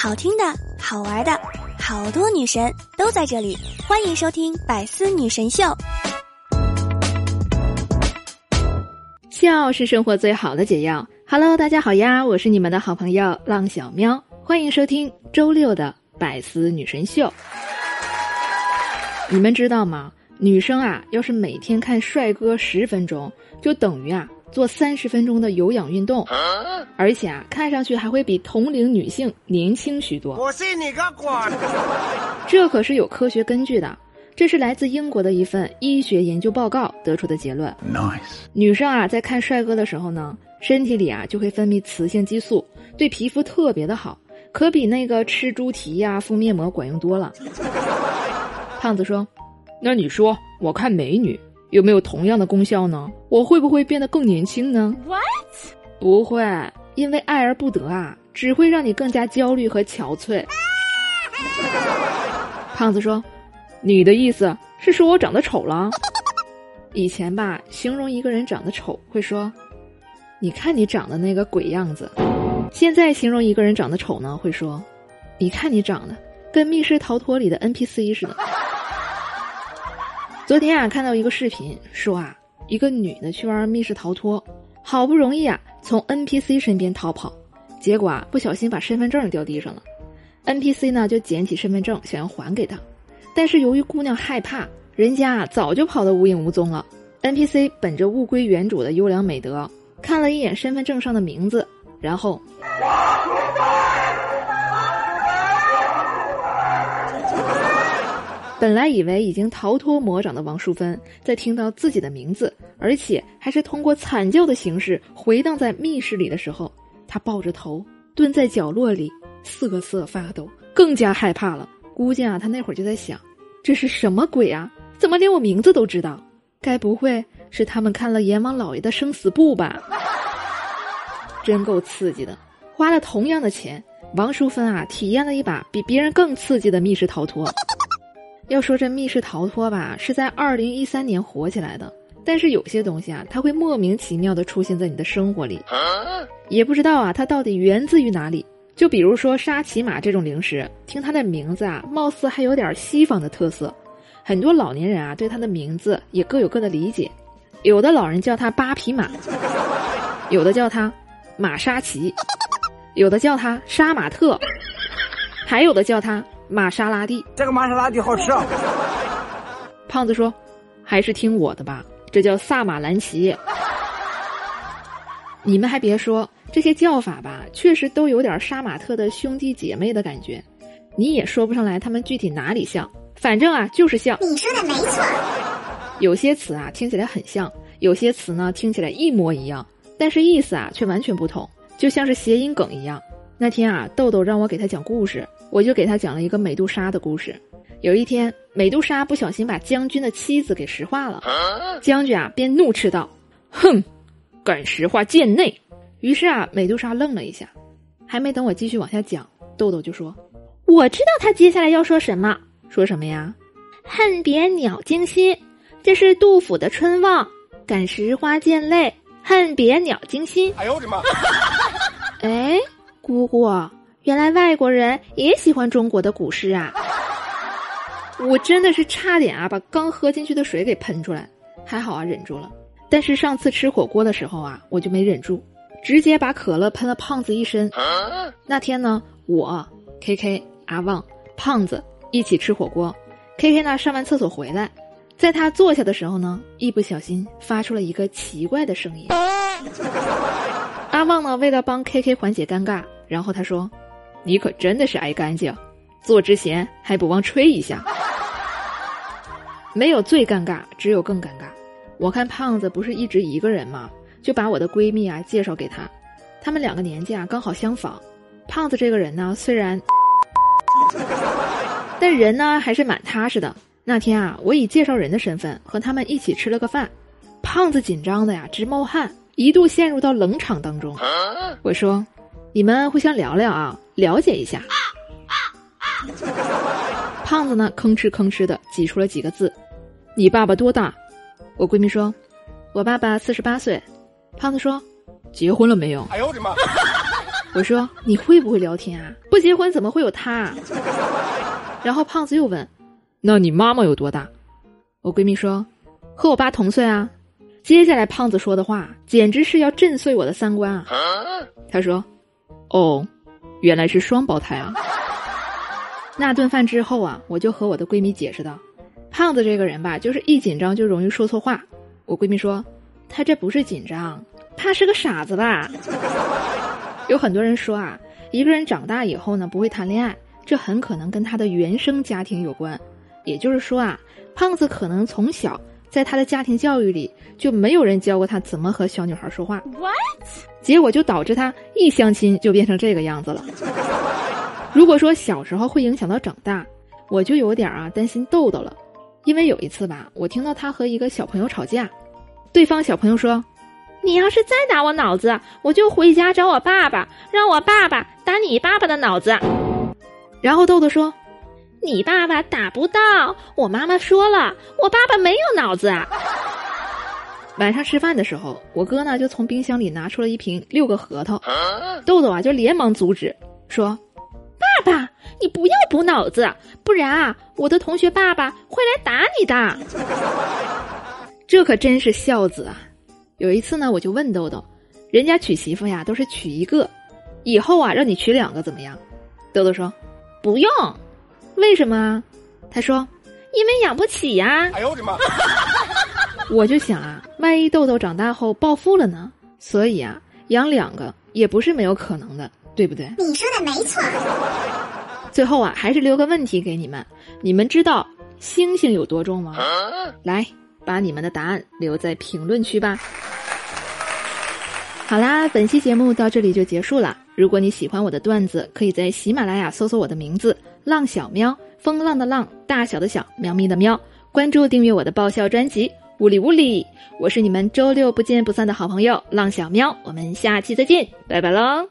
好听的、好玩的，好多女神都在这里，欢迎收听《百思女神秀》。笑是生活最好的解药。Hello，大家好呀，我是你们的好朋友浪小喵，欢迎收听周六的《百思女神秀》。你们知道吗？女生啊，要是每天看帅哥十分钟，就等于啊。做三十分钟的有氧运动，而且啊，看上去还会比同龄女性年轻许多。我信你个鬼！这可是有科学根据的，这是来自英国的一份医学研究报告得出的结论。Nice。女生啊，在看帅哥的时候呢，身体里啊就会分泌雌性激素，对皮肤特别的好，可比那个吃猪蹄呀、敷面膜管用多了。胖子说：“那你说，我看美女。”有没有同样的功效呢？我会不会变得更年轻呢？What？不会，因为爱而不得啊，只会让你更加焦虑和憔悴。胖子说：“你的意思是说我长得丑了？以前吧，形容一个人长得丑会说，你看你长的那个鬼样子。现在形容一个人长得丑呢，会说，你看你长得跟密室逃脱里的 NPC 似的。”昨天啊，看到一个视频，说啊，一个女的去玩密室逃脱，好不容易啊从 NPC 身边逃跑，结果啊不小心把身份证掉地上了，NPC 呢就捡起身份证想要还给她，但是由于姑娘害怕，人家啊早就跑得无影无踪了。NPC 本着物归原主的优良美德，看了一眼身份证上的名字，然后。本来以为已经逃脱魔掌的王淑芬，在听到自己的名字，而且还是通过惨叫的形式回荡在密室里的时候，她抱着头蹲在角落里瑟瑟发抖，更加害怕了。估计啊，她那会儿就在想：这是什么鬼啊？怎么连我名字都知道？该不会是他们看了阎王老爷的生死簿吧？真够刺激的！花了同样的钱，王淑芬啊，体验了一把比别人更刺激的密室逃脱。要说这密室逃脱吧，是在二零一三年火起来的。但是有些东西啊，它会莫名其妙的出现在你的生活里，也不知道啊，它到底源自于哪里。就比如说沙琪玛这种零食，听它的名字啊，貌似还有点西方的特色。很多老年人啊，对它的名字也各有各的理解。有的老人叫它八匹马，有的叫它玛莎奇，有的叫它杀马特，还有的叫它。玛莎拉蒂，这个玛莎拉蒂好吃啊！胖子说：“还是听我的吧，这叫萨马兰奇。”你们还别说，这些叫法吧，确实都有点杀马特的兄弟姐妹的感觉。你也说不上来他们具体哪里像，反正啊就是像。你说的没错。有些词啊听起来很像，有些词呢听起来一模一样，但是意思啊却完全不同，就像是谐音梗一样。那天啊，豆豆让我给他讲故事。我就给他讲了一个美杜莎的故事。有一天，美杜莎不小心把将军的妻子给石化了。将军啊，便怒斥道：“哼，敢石化贱内！”于是啊，美杜莎愣了一下。还没等我继续往下讲，豆豆就说：“我知道他接下来要说什么。说什么呀？恨别鸟惊心，这是杜甫的《春望》。感时花溅泪，恨别鸟惊心。”哎呦我的妈！哎，姑姑。原来外国人也喜欢中国的古诗啊！我真的是差点啊把刚喝进去的水给喷出来，还好啊忍住了。但是上次吃火锅的时候啊，我就没忍住，直接把可乐喷了胖子一身。那天呢，我 K K 阿旺胖子一起吃火锅，K K 呢上完厕所回来，在他坐下的时候呢，一不小心发出了一个奇怪的声音。阿旺呢为了帮 K K 缓解尴尬，然后他说。你可真的是爱干净，做之前还不忘吹一下。没有最尴尬，只有更尴尬。我看胖子不是一直一个人吗？就把我的闺蜜啊介绍给他，他们两个年纪啊刚好相仿。胖子这个人呢，虽然，但人呢还是蛮踏实的。那天啊，我以介绍人的身份和他们一起吃了个饭，胖子紧张的呀直冒汗，一度陷入到冷场当中。我说：“你们互相聊聊啊。”了解一下，胖子呢？吭哧吭哧的挤出了几个字：“你爸爸多大？”我闺蜜说：“我爸爸四十八岁。”胖子说：“结婚了没有？”哎呦我的妈！我说你会不会聊天啊？不结婚怎么会有他？然后胖子又问：“那你妈妈有多大？”我闺蜜说：“和我爸同岁啊。”接下来胖子说的话简直是要震碎我的三观啊！他说：“哦，原来是双胞胎啊。”那顿饭之后啊，我就和我的闺蜜解释道：“胖子这个人吧，就是一紧张就容易说错话。”我闺蜜说：“他这不是紧张，他是个傻子吧？” 有很多人说啊，一个人长大以后呢不会谈恋爱，这很可能跟他的原生家庭有关。也就是说啊，胖子可能从小在他的家庭教育里就没有人教过他怎么和小女孩说话。What？结果就导致他一相亲就变成这个样子了。如果说小时候会影响到长大，我就有点啊担心豆豆了，因为有一次吧，我听到他和一个小朋友吵架，对方小朋友说：“你要是再打我脑子，我就回家找我爸爸，让我爸爸打你爸爸的脑子。”然后豆豆说：“你爸爸打不到，我妈妈说了，我爸爸没有脑子。”晚上吃饭的时候，我哥呢就从冰箱里拿出了一瓶六个核桃，豆豆啊就连忙阻止，说。爸爸，你不要补脑子，不然啊，我的同学爸爸会来打你的。这可真是孝子啊！有一次呢，我就问豆豆，人家娶媳妇呀都是娶一个，以后啊让你娶两个怎么样？豆豆说不用，为什么？他说因为养不起呀。哎呦我的妈！我就想啊，万一豆豆长大后暴富了呢？所以啊，养两个也不是没有可能的。对不对？你说的没错。最后啊，还是留个问题给你们：你们知道星星有多重吗？来，把你们的答案留在评论区吧。好啦，本期节目到这里就结束了。如果你喜欢我的段子，可以在喜马拉雅搜索我的名字“浪小喵”，风浪的浪，大小的小，喵咪的喵。关注订阅我的爆笑专辑《物理物理》，我是你们周六不见不散的好朋友浪小喵。我们下期再见，拜拜喽。